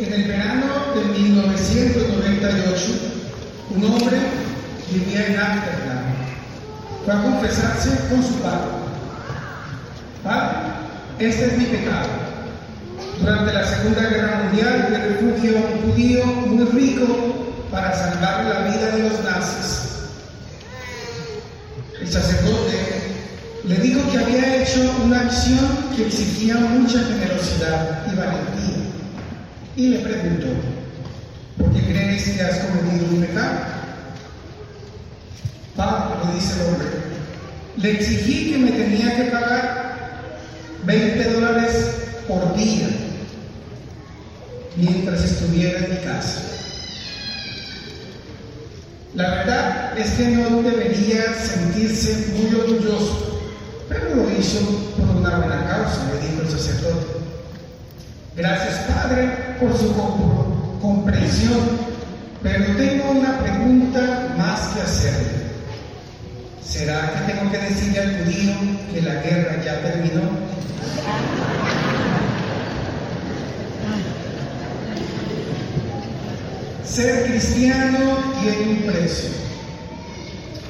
En el verano de 1998, un hombre vivía en Ámsterdam. Fue a confesarse con su padre. Padre, este es mi pecado. Durante la Segunda Guerra Mundial me refugió a un judío muy rico para salvar la vida de los nazis. El sacerdote le dijo que había hecho una acción que exigía mucha generosidad y valentía. Y le preguntó, ¿por qué crees que has cometido un pecado? Padre, le dice el hombre, le exigí que me tenía que pagar 20 dólares por día mientras estuviera en mi casa. La verdad es que no debería sentirse muy orgulloso, pero lo hizo por una buena causa, le dijo el sacerdote. Gracias, Padre, por su comprensión, pero tengo una pregunta más que hacerle. ¿Será que tengo que decirle al judío que la guerra ya terminó? Ser cristiano tiene un precio.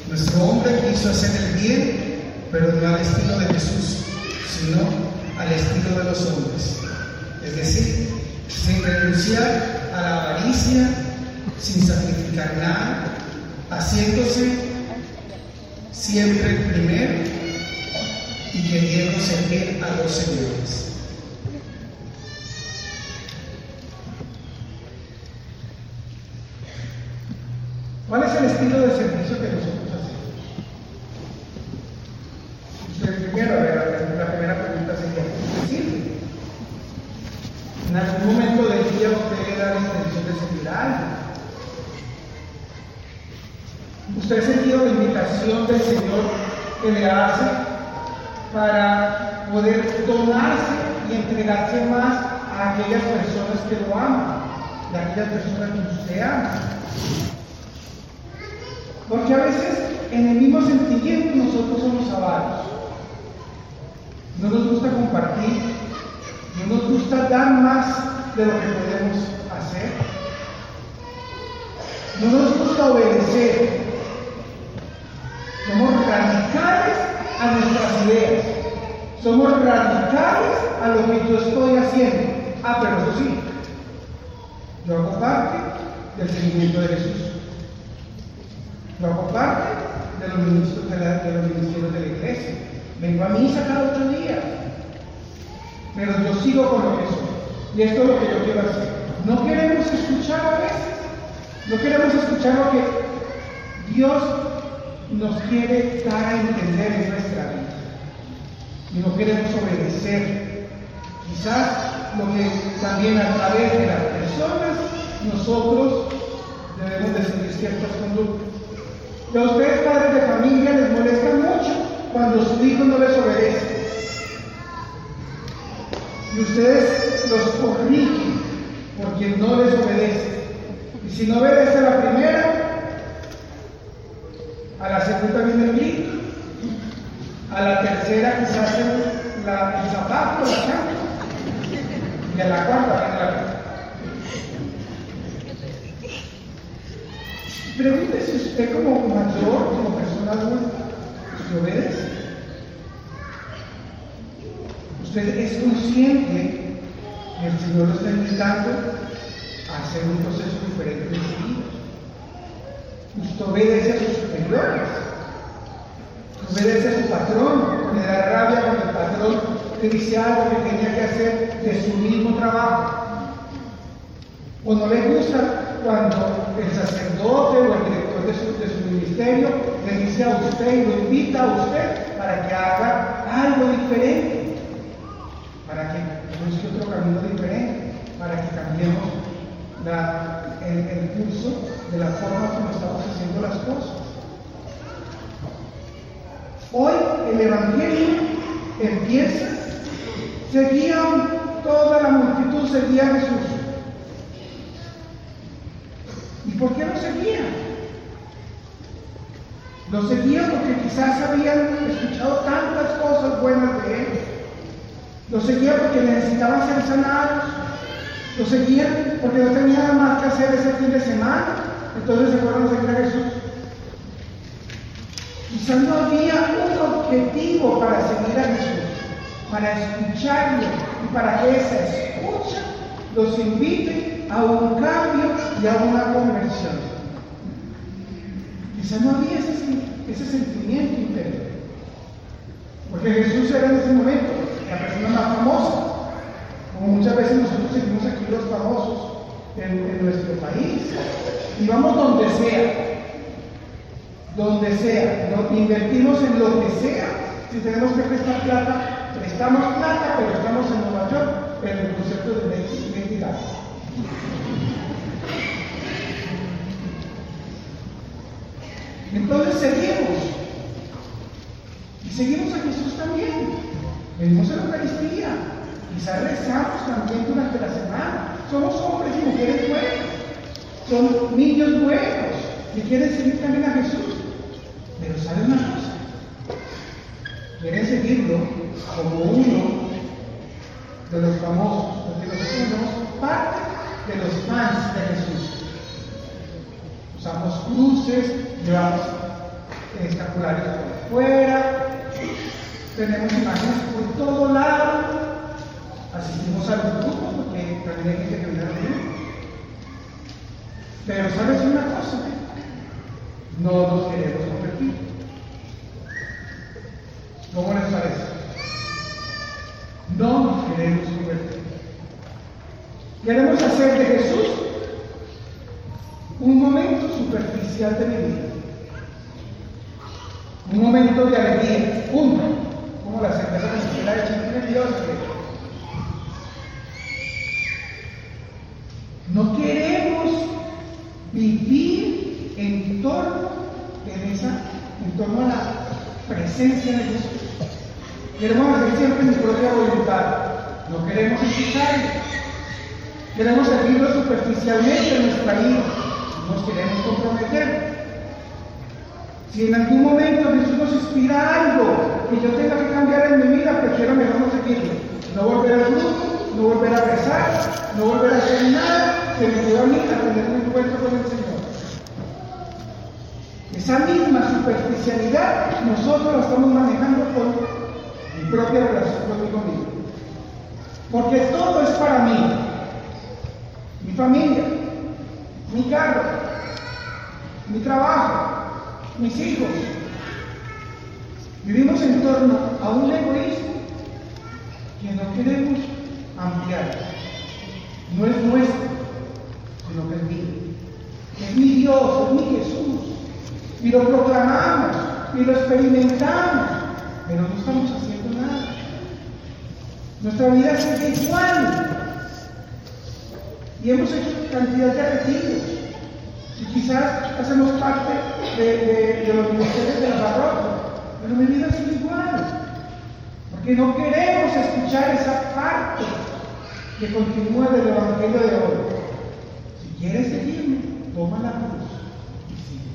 Nuestro hombre quiso hacer el bien, pero no al estilo de Jesús, sino al estilo de los hombres. Es decir, sin renunciar a la avaricia, sin sacrificar nada, haciéndose siempre el primero y queriendo servir a los señores. ¿Cuál es el estilo de servicio que nosotros hacemos? Usted primero, la, la primera pregunta sería, ¿qué sirve? En algún momento del día usted le da la intención de servir a alguien. Usted ha sentido invitación del Señor que le hace para poder donarse y entregarse más a aquellas personas que lo aman, de aquellas personas que usted ama. Porque a veces en el mismo sentimiento nosotros somos avaros. No nos gusta compartir, no nos gusta dar más de lo que podemos hacer. No nos gusta obedecer. Somos radicales a nuestras ideas. Somos radicales a lo que yo estoy haciendo. Ah, pero eso sí, yo hago parte del seguimiento de Jesús. Yo hago parte de los, ministros de, la, ministerios de la iglesia. Vengo a misa cada ocho días. Pero yo sigo con soy. Y esto es lo que yo quiero hacer. No queremos escuchar a veces. No queremos escuchar lo que Dios nos quiere dar a entender. Y no queremos obedecer. Quizás lo que también a través de las personas nosotros debemos de seguir ciertas conductas. Y a ustedes, padres de familia, les molesta mucho cuando su hijo no les obedece. Y ustedes los corrigen porque no les obedece. Y si no obedece a la primera, a la segunda viene el grito. A la tercera quizás el, la, el zapato, la chancla. Y a la cuarta la Pregúntese usted como mayor, como persona adulta, ¿se obedece? Usted es consciente que el Señor lo está invitando a hacer un proceso diferente en su vida. Usted obedece a sus superiores. Obedece a su patrón. Le da rabia cuando el patrón te dice algo que tenía que hacer de su mismo trabajo. O no le gusta cuando el sacerdote o el director de su, ministerio le dice a usted y lo invita a usted para que haga algo diferente, para que busque otro camino diferente, para que cambiemos el curso de la forma como estamos haciendo las cosas. Hoy el Evangelio empieza, seguían, toda la multitud seguía a Jesús. ¿Y por qué lo seguían? Lo seguían porque quizás habían escuchado tantas cosas buenas de él. Lo seguían porque necesitaban ser sanados. Lo seguían porque no tenían nada más que hacer ese fin de semana. Entonces se fueron a seguir a Jesús. Quizás no había un objetivo para seguir a Jesús, para escucharlo y para que esa escucha los invite a un cambio y a una conversión. Quizás no había ese, sentimiento interior. Porque Jesús era en ese momento la persona más famosa. Como muchas veces nosotros seguimos aquí los famosos en, nuestro país. Y vamos donde sea. Donde sea. invertimos en lo que sea. Si tenemos que prestar plata, prestamos plata, pero estamos en Nueva York en el concepto de identidad. Entonces seguimos. Y seguimos a Jesús también. Venimos a la Eucaristía. Quizás rezamos también durante la semana. Somos hombres y mujeres buenos. Son niños buenos que quieren seguir también a Jesús. Pero ¿sabe una cosa? Quieren seguirlo como uno de los famosos, porque nosotros somos parte de los fans de Jesús. Usamos cruces, llevamos escapularios por fuera, tenemos imágenes por todo lado, asistimos a los grupos porque también hay que a venir. Pero sabes una cosa, no nos queremos convertir. ¿Cómo les parece? No nos queremos convertir. Queremos hacer de Jesús un momento superficial de mi vida. Un momento de alegría, punto. Como la cerveza que la hecha Dios. No queremos vivir en torno, en, esa, en torno a la presencia de Jesús. Queremos hacer siempre mi propia voluntad. No queremos escucharlo. Queremos seguirlo superficialmente en nuestra vida. Nos queremos comprometer. Si en algún momento Jesús nos inspira algo que yo tenga que cambiar en mi vida, prefiero mejor no seguirlo. No volver al grupo, no volver a rezar, no volver a hacer nada que me lleve a mí a tener un encuentro con el Señor. Esa misma superficialidad nosotros la estamos manejando con mi propia relación conmigo. Porque todo es para mí. Mi familia, mi carro, mi trabajo, mis hijos. Vivimos en torno a un egoísmo que no queremos ampliar. No es nuestro, sino que es mío. Es mi Dios, es mi Jesús. Y lo proclamamos y lo experimentamos, pero no estamos haciendo nada. Nuestra vida sigue igual. Y hemos hecho cantidad de retiros. Y quizás hacemos parte de, los ministerios de la parroquia. Pero mi vida sigue igual. Porque no queremos escuchar esa parte que continúa del Evangelio de hoy. Si quieres seguirme, toma la cruz y sigue.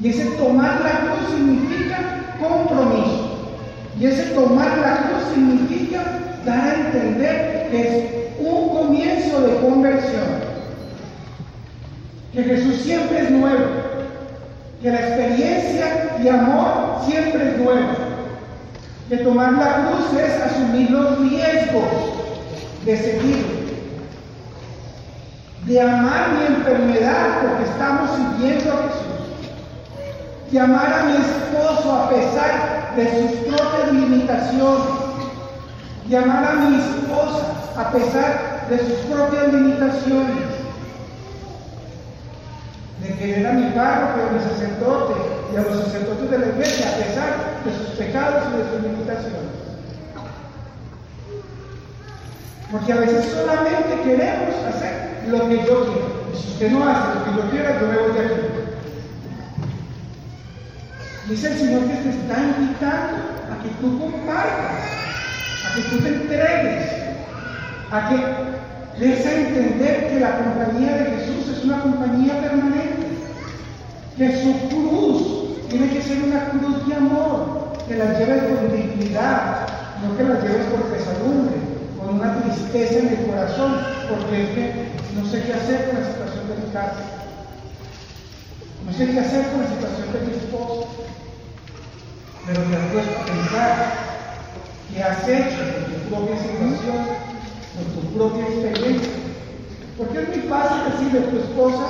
Y ese tomar la cruz significa compromiso. Y ese tomar la cruz significa dar a entender que es de conversión. Que Jesús siempre es nuevo. Que la experiencia de amor siempre es nueva. Que tomar la cruz es asumir los riesgos de seguir. De amar mi enfermedad porque estamos siguiendo a Jesús. De amar a mi esposo a pesar de sus propias limitaciones. De amar a mi esposa a pesar de sus propias limitaciones. De querer a mi párroco, a mi sacerdote y a los sacerdotes de la iglesia a pesar de sus pecados y de sus limitaciones. Porque a veces solamente queremos hacer lo que yo quiero. Y si usted no hace lo que yo quiero, yo me voy de aquí. Dice el Señor que te está invitando a que tú compartas, a que tú te entregues, a que des a entender que la compañía de Jesús es una compañía permanente, que su cruz tiene que ser una cruz de amor, que la lleves con dignidad, no que la lleves por pesadumbre, con una tristeza en el corazón, porque es que no sé qué hacer con la situación de mi casa. No sé qué hacer con la situación de mi esposo. Pero te has pensar qué has hecho con tu propia situación, con tu propia experiencia. A tu esposa,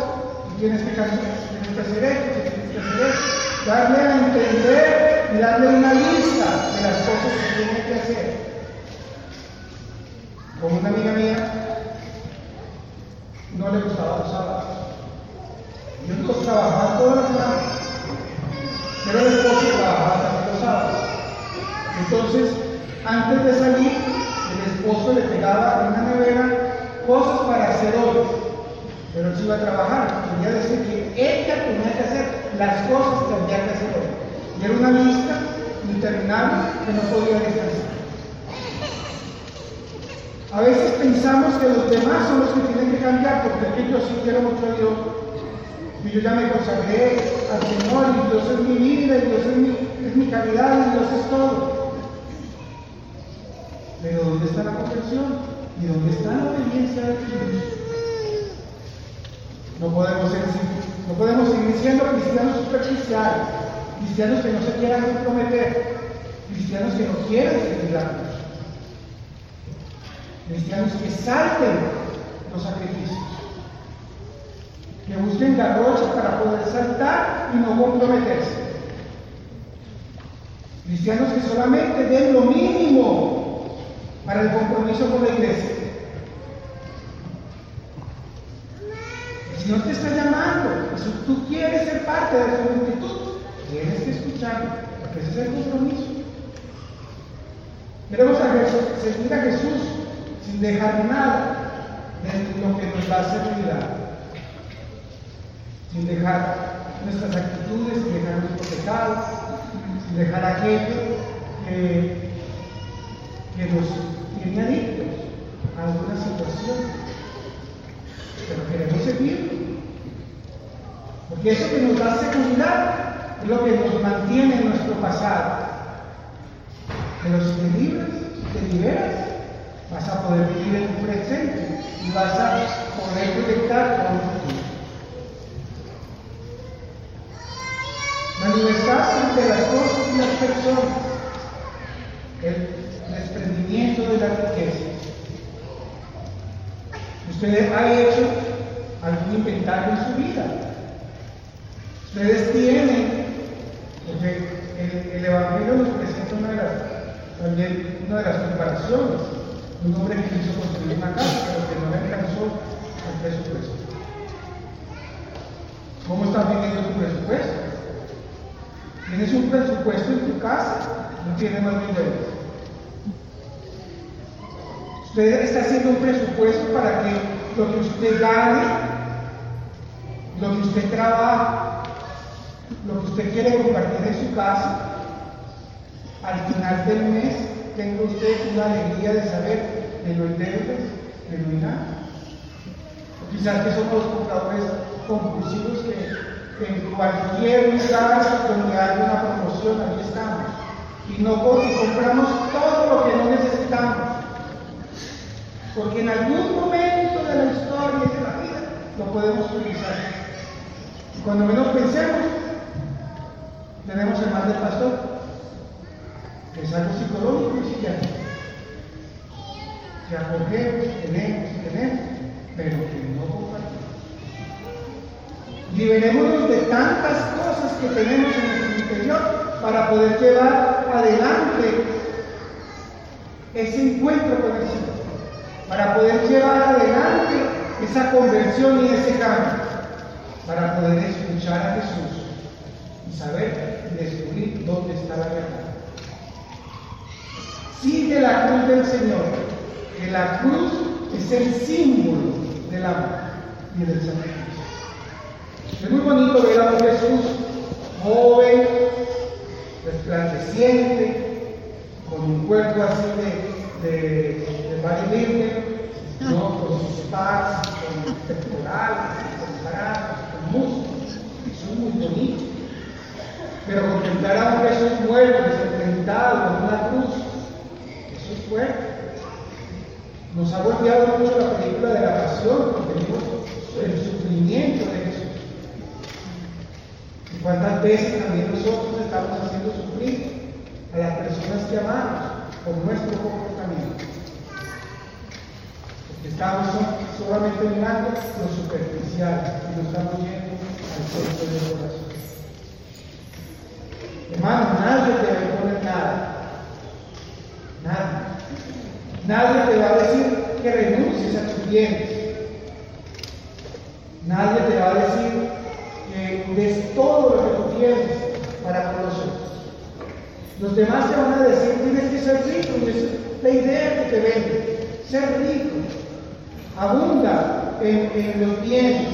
tienes que, tienes que hacer esto, tienes que hacer esto, darle a entender y darle una lista de las cosas que tiene que hacer. Como una amiga mía, no le gustaba los sábados. Entonces trabajaba todas las semanas, pero el esposo trabajaba también los sábados. Entonces, antes de salir, el esposo le pegaba en una nevera cosas para hacer hoy. Pero él se iba a trabajar, quería decir que ella tenía que hacer las cosas que había que hacer. Y era una lista interminable que no podía descansar. A veces pensamos que los demás son los que tienen que cambiar, porque aquí yo sí quiero mucho a Dios. Y yo ya me consagré al Señor, y Dios es mi vida, y Dios es mi, es mi caridad, y Dios es todo. Pero ¿dónde está la conversión? ¿Y dónde está la obediencia de Dios? No podemos, ser, no podemos seguir siendo cristianos superficiales, cristianos que no se quieran comprometer, cristianos que no quieren seguir cristianos que salten los sacrificios, que busquen garrocha para poder saltar y no comprometerse. Cristianos que solamente den lo mínimo para el compromiso con la iglesia. El Señor te está llamando, si tú quieres ser parte de su multitud, tienes que escucharlo, porque ese es el compromiso. Queremos seguir a Jesús sin dejar nada de lo que nos da seguridad, sin dejar nuestras actitudes, sin dejar nuestros pecados, sin dejar aquello que, que nos tiene adictos a alguna situación. Pero queremos seguir. Porque eso que nos da seguridad es lo que nos mantiene en nuestro pasado. Pero si te libras, te liberas, vas a poder vivir en tu presente y vas a poder proyectar con un futuro. La libertad entre las cosas y las personas, el desprendimiento de la riqueza. Usted ha hecho algún inventario en su vida. Ustedes tienen, porque el, el Evangelio nos presenta una de las, también una de las comparaciones un hombre que quiso construir una casa, pero que no le alcanzó el presupuesto. ¿Cómo estás viviendo tu presupuesto? ¿Tienes un presupuesto en tu casa? No tienes más niveles. Usted está haciendo un presupuesto para que lo que usted gane, lo que usted trabaja, lo que usted quiere compartir en su casa, al final del mes tenga usted una alegría de saber no hay deudas, no hay nada. O quizás que somos los compradores compulsivos que en cualquier lugar donde hay una promoción, ahí estamos. Y no y compramos todo lo que no necesitamos. Porque en algún momento de la historia y de la vida lo podemos utilizar. Y cuando menos pensemos, tenemos el mal del pastor es algo psicológico y psiquiátrico. Que acogemos, tenemos, tenemos, pero que no compartimos. Liberémonos de tantas cosas que tenemos en nuestro interior para poder llevar adelante ese encuentro con el Señor, para poder llevar adelante esa conversión y ese cambio, para poder escuchar a Jesús y saber descubrir dónde está la verdad. Sigue la cruz del Señor, que la cruz es el símbolo del amor y del sacrificio. Es muy bonito ver a un Jesús joven, resplandeciente, con un cuerpo así de, de, de con sus paz, con pectorales, con brazos, con músculos. Es muy bonito. Pero contemplar a un Jesús muerto, desententado, con una cruz, fuerte. Golpeado mucho la película de la pasión, porque el sufrimiento de Jesús. Y cuántas veces también nosotros estamos haciendo sufrir a las personas que amamos por nuestro comportamiento. Porque estamos solamente mirando lo superficial y no estamos yendo al centro del corazón. Hermano, nadie te va a imponer nada. Nadie. Nadie te va a decir que renuncies a tus bienes. Nadie te va a decir que des todo lo que tú tienes para con los otros. Los demás te van a decir, tienes que ser rico, y es la idea que te vende, ser rico. Abunda en, en los bienes,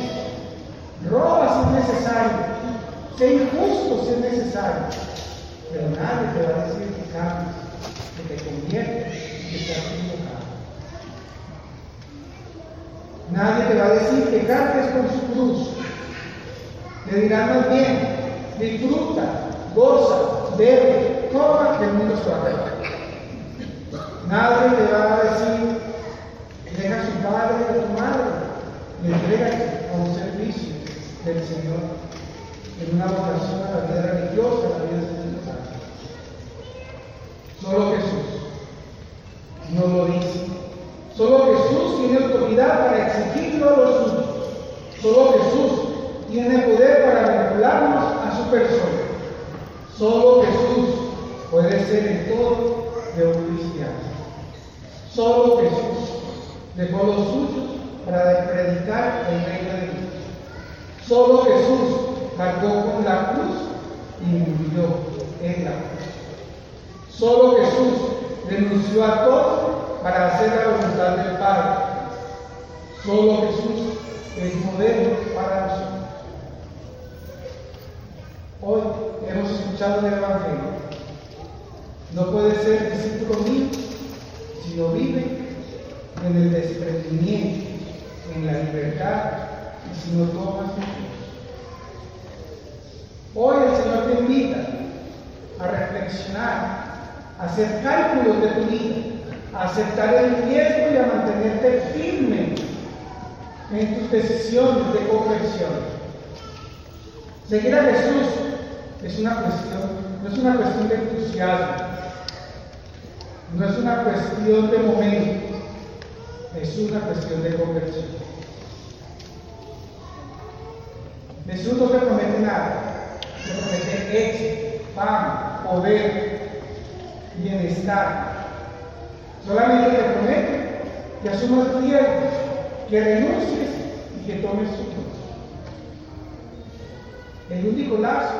roba si es necesario, sé injusto si es necesario, pero nadie te va a decir que cambies, que te conviertes y que seas equivocado. Nadie te va a decir que cantes con su cruz. Te dirán más bien, disfruta, goza, bebe, coma, que el mundo a Nadie te va a decir, deja a su padre y a tu madre y entrégate a un servicio del Señor en una vocación a la vida religiosa, a la vida espiritual. Solo Jesús no lo dice. Jesús tiene autoridad para exigirlo a los suyos. Solo Jesús tiene poder para vincularnos a su persona. Solo Jesús puede ser el todo de un cristiano. Solo Jesús dejó los suyos para predicar el reino de Dios. Solo Jesús cargó con la cruz y murió en la cruz. Solo Jesús renunció a todo para hacer la voluntad del Padre. Solo Jesús es modelo para nosotros. Hoy hemos escuchado el Evangelio. No puede ser discípulo mío si no vive en el desprendimiento, en la libertad y si no tomas Hoy el Señor te invita a reflexionar, a hacer cálculos de tu vida aceptar el riesgo y a mantenerte firme en tus decisiones de conversión. Seguir a Jesús es una cuestión, no es una cuestión de entusiasmo, no es una cuestión de momento, es una cuestión de conversión. Jesús no te promete nada, te promete éxito, fama, poder, bienestar, Solamente te promete que asumas riesgos, que renuncies y que tomes su cruz. El único lazo